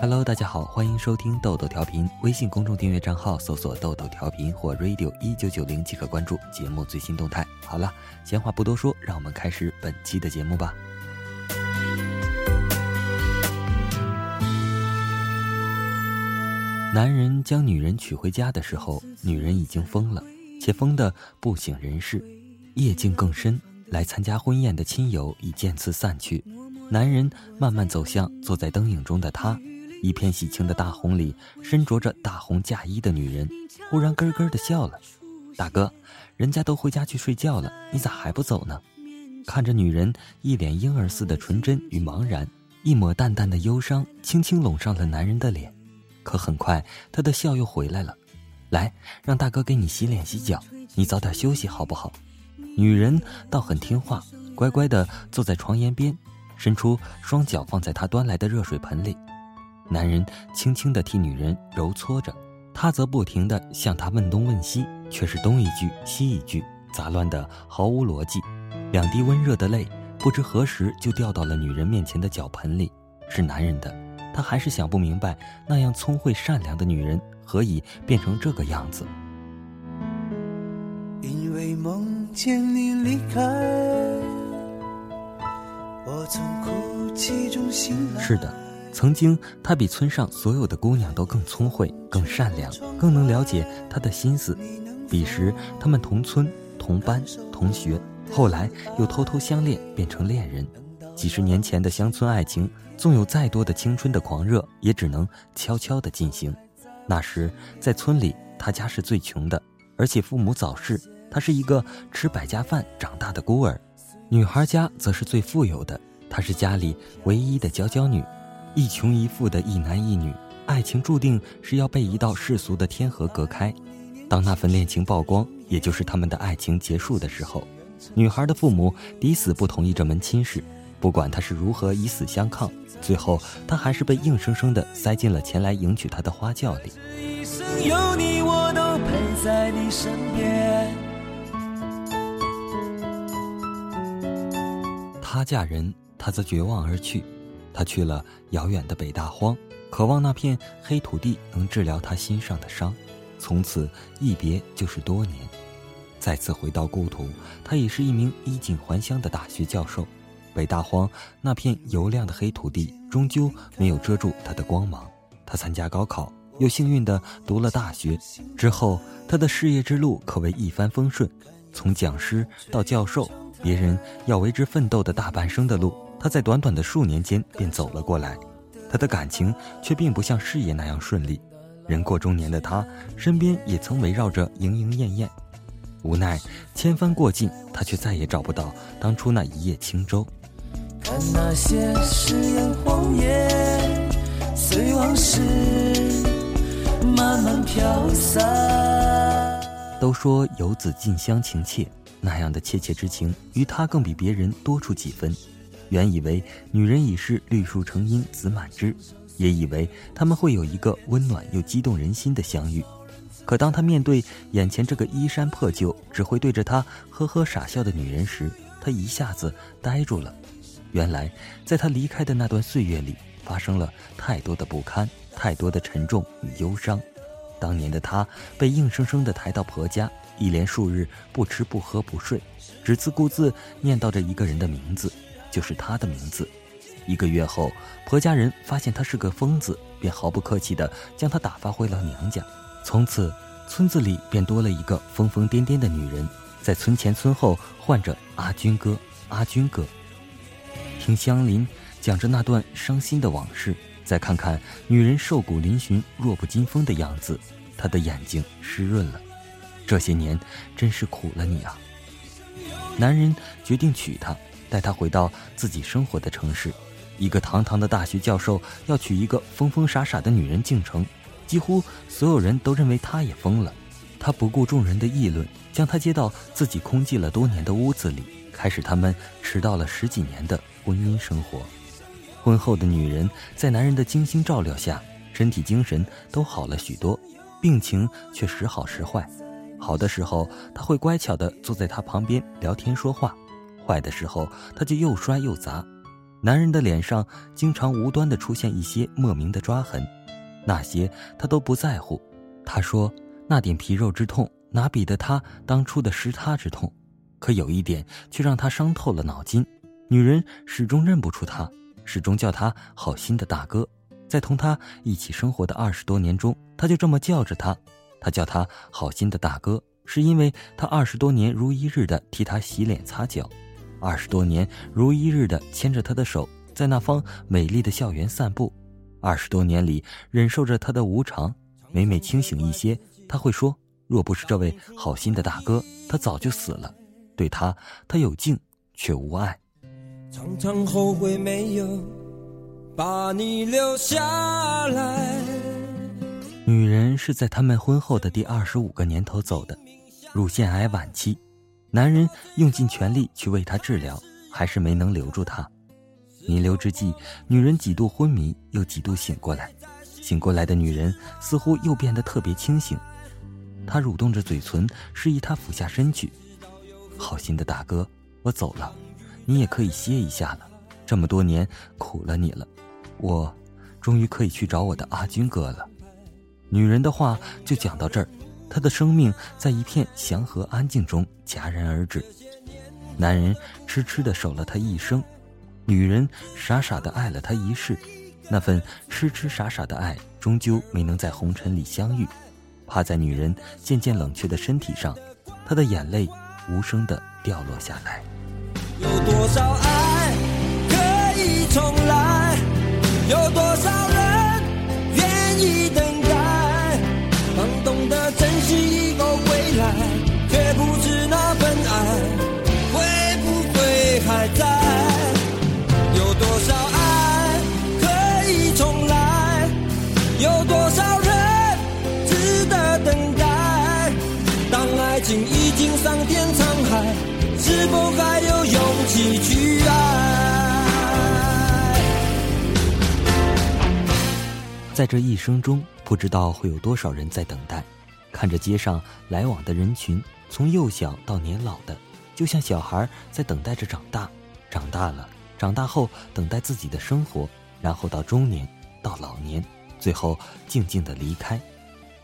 Hello，大家好，欢迎收听豆豆调频。微信公众订阅账号搜索“豆豆调频”或 “radio 一九九零”即可关注节目最新动态。好了，闲话不多说，让我们开始本期的节目吧。男人将女人娶回家的时候，女人已经疯了，且疯得不省人事。夜静更深，来参加婚宴的亲友已渐次散去，男人慢慢走向坐在灯影中的她。一片喜庆的大红里，身着着大红嫁衣的女人忽然咯咯的笑了。大哥，人家都回家去睡觉了，你咋还不走呢？看着女人一脸婴儿似的纯真与茫然，一抹淡淡的忧伤轻轻拢上了男人的脸。可很快，他的笑又回来了。来，让大哥给你洗脸洗脚，你早点休息好不好？女人倒很听话，乖乖的坐在床沿边，伸出双脚放在他端来的热水盆里。男人轻轻地替女人揉搓着，他则不停地向她问东问西，却是东一句西一句，杂乱的毫无逻辑。两滴温热的泪不知何时就掉到了女人面前的脚盆里，是男人的，他还是想不明白，那样聪慧善良的女人何以变成这个样子？因为梦见你离开，是的。曾经，她比村上所有的姑娘都更聪慧、更善良、更能了解他的心思。彼时，他们同村、同班、同学，后来又偷偷相恋，变成恋人。几十年前的乡村爱情，纵有再多的青春的狂热，也只能悄悄地进行。那时，在村里，他家是最穷的，而且父母早逝，她是一个吃百家饭长大的孤儿。女孩家则是最富有的，她是家里唯一的娇娇女。一穷一富的一男一女，爱情注定是要被一道世俗的天河隔开。当那份恋情曝光，也就是他们的爱情结束的时候，女孩的父母抵死不同意这门亲事。不管他是如何以死相抗，最后他还是被硬生生的塞进了前来迎娶她的花轿里。这一生有你，我都陪在你身边她嫁人，他则绝望而去。他去了遥远的北大荒，渴望那片黑土地能治疗他心上的伤。从此一别就是多年，再次回到故土，他已是一名衣锦还乡的大学教授。北大荒那片油亮的黑土地，终究没有遮住他的光芒。他参加高考，又幸运地读了大学。之后，他的事业之路可谓一帆风顺，从讲师到教授，别人要为之奋斗的大半生的路。他在短短的数年间便走了过来，他的感情却并不像事业那样顺利。人过中年的他，身边也曾围绕着莺莺燕燕，无奈千帆过尽，他却再也找不到当初那一叶轻舟。看那些誓言谎言，随往事慢慢飘散。都说游子近乡情怯，那样的切切之情，于他更比别人多出几分。原以为女人已是绿树成荫子满枝，也以为他们会有一个温暖又激动人心的相遇。可当他面对眼前这个衣衫破旧、只会对着他呵呵傻笑的女人时，他一下子呆住了。原来，在他离开的那段岁月里，发生了太多的不堪，太多的沉重与忧伤。当年的他被硬生生地抬到婆家，一连数日不吃不喝不睡，只自顾自念叨着一个人的名字。就是他的名字。一个月后，婆家人发现他是个疯子，便毫不客气地将他打发回了娘家。从此，村子里便多了一个疯疯癫癫的女人，在村前村后唤着“阿军哥，阿军哥”。听乡邻讲着那段伤心的往事，再看看女人瘦骨嶙峋、弱不禁风的样子，他的眼睛湿润了。这些年真是苦了你啊！男人决定娶她。带她回到自己生活的城市，一个堂堂的大学教授要娶一个疯疯傻傻的女人进城，几乎所有人都认为他也疯了。他不顾众人的议论，将她接到自己空寂了多年的屋子里，开始他们迟到了十几年的婚姻生活。婚后的女人在男人的精心照料下，身体精神都好了许多，病情却时好时坏。好的时候，他会乖巧地坐在他旁边聊天说话。坏的时候，他就又摔又砸。男人的脸上经常无端的出现一些莫名的抓痕，那些他都不在乎。他说：“那点皮肉之痛，哪比得他当初的失他之痛？可有一点却让他伤透了脑筋：女人始终认不出他，始终叫他好心的大哥。在同他一起生活的二十多年中，他就这么叫着他。他叫他好心的大哥，是因为他二十多年如一日的替他洗脸擦脚。”二十多年如一日的牵着他的手，在那方美丽的校园散步。二十多年里忍受着他的无常，每每清醒一些，他会说：“若不是这位好心的大哥，他早就死了。”对他，他有敬却无爱。常常后悔没有把你留下来。女人是在他们婚后的第二十五个年头走的，乳腺癌晚期。男人用尽全力去为她治疗，还是没能留住她。弥留之际，女人几度昏迷，又几度醒过来。醒过来的女人似乎又变得特别清醒。她蠕动着嘴唇，示意他俯下身去。好心的大哥，我走了，你也可以歇一下了。这么多年苦了你了，我终于可以去找我的阿军哥了。女人的话就讲到这儿。她的生命在一片祥和安静中戛然而止，男人痴痴的守了她一生，女人傻傻的爱了他一世，那份痴痴傻傻的爱终究没能在红尘里相遇。趴在女人渐渐冷却的身体上，他的眼泪无声的掉落下来。有多少爱可以重来？有多少？人愿意等有勇气去爱？在这一生中，不知道会有多少人在等待。看着街上来往的人群，从幼小到年老的，就像小孩在等待着长大。长大了，长大后等待自己的生活，然后到中年，到老年，最后静静的离开。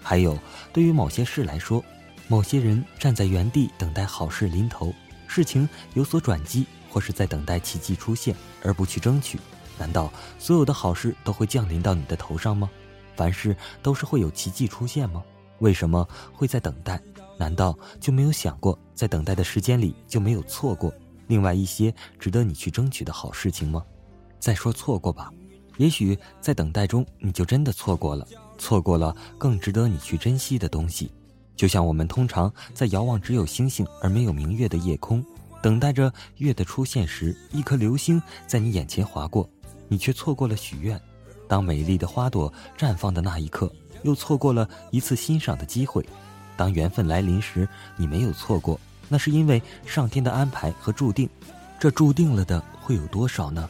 还有，对于某些事来说，某些人站在原地等待好事临头。事情有所转机，或是在等待奇迹出现，而不去争取，难道所有的好事都会降临到你的头上吗？凡事都是会有奇迹出现吗？为什么会在等待？难道就没有想过，在等待的时间里就没有错过另外一些值得你去争取的好事情吗？再说错过吧，也许在等待中你就真的错过了，错过了更值得你去珍惜的东西。就像我们通常在遥望只有星星而没有明月的夜空，等待着月的出现时，一颗流星在你眼前划过，你却错过了许愿；当美丽的花朵绽放的那一刻，又错过了一次欣赏的机会；当缘分来临时，你没有错过，那是因为上天的安排和注定。这注定了的会有多少呢？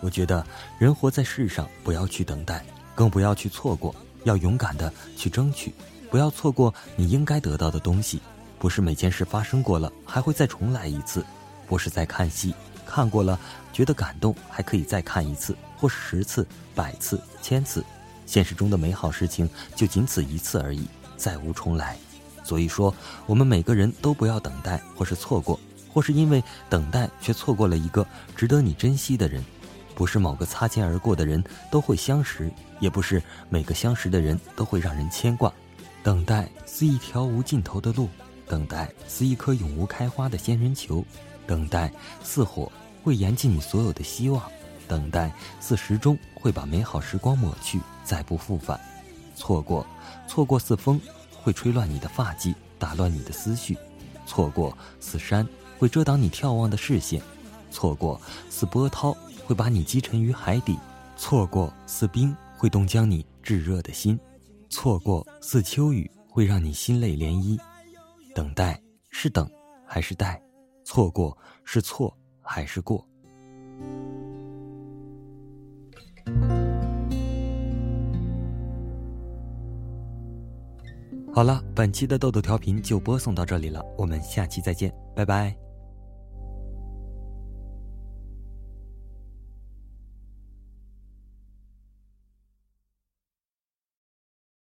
我觉得人活在世上，不要去等待，更不要去错过，要勇敢的去争取。不要错过你应该得到的东西，不是每件事发生过了还会再重来一次，不是在看戏看过了觉得感动还可以再看一次，或是十次、百次、千次，现实中的美好事情就仅此一次而已，再无重来。所以说，我们每个人都不要等待，或是错过，或是因为等待却错过了一个值得你珍惜的人。不是某个擦肩而过的人都会相识，也不是每个相识的人都会让人牵挂。等待似一条无尽头的路，等待似一颗永无开花的仙人球，等待似火会燃尽你所有的希望，等待似时钟会把美好时光抹去，再不复返。错过，错过似风会吹乱你的发髻，打乱你的思绪；错过似山会遮挡你眺望的视线；错过似波涛会把你击沉于海底；错过似冰会冻僵你炙热的心。错过似秋雨，会让你心泪涟漪；等待是等还是待？错过是错还是过？好了，本期的豆豆调频就播送到这里了，我们下期再见，拜拜。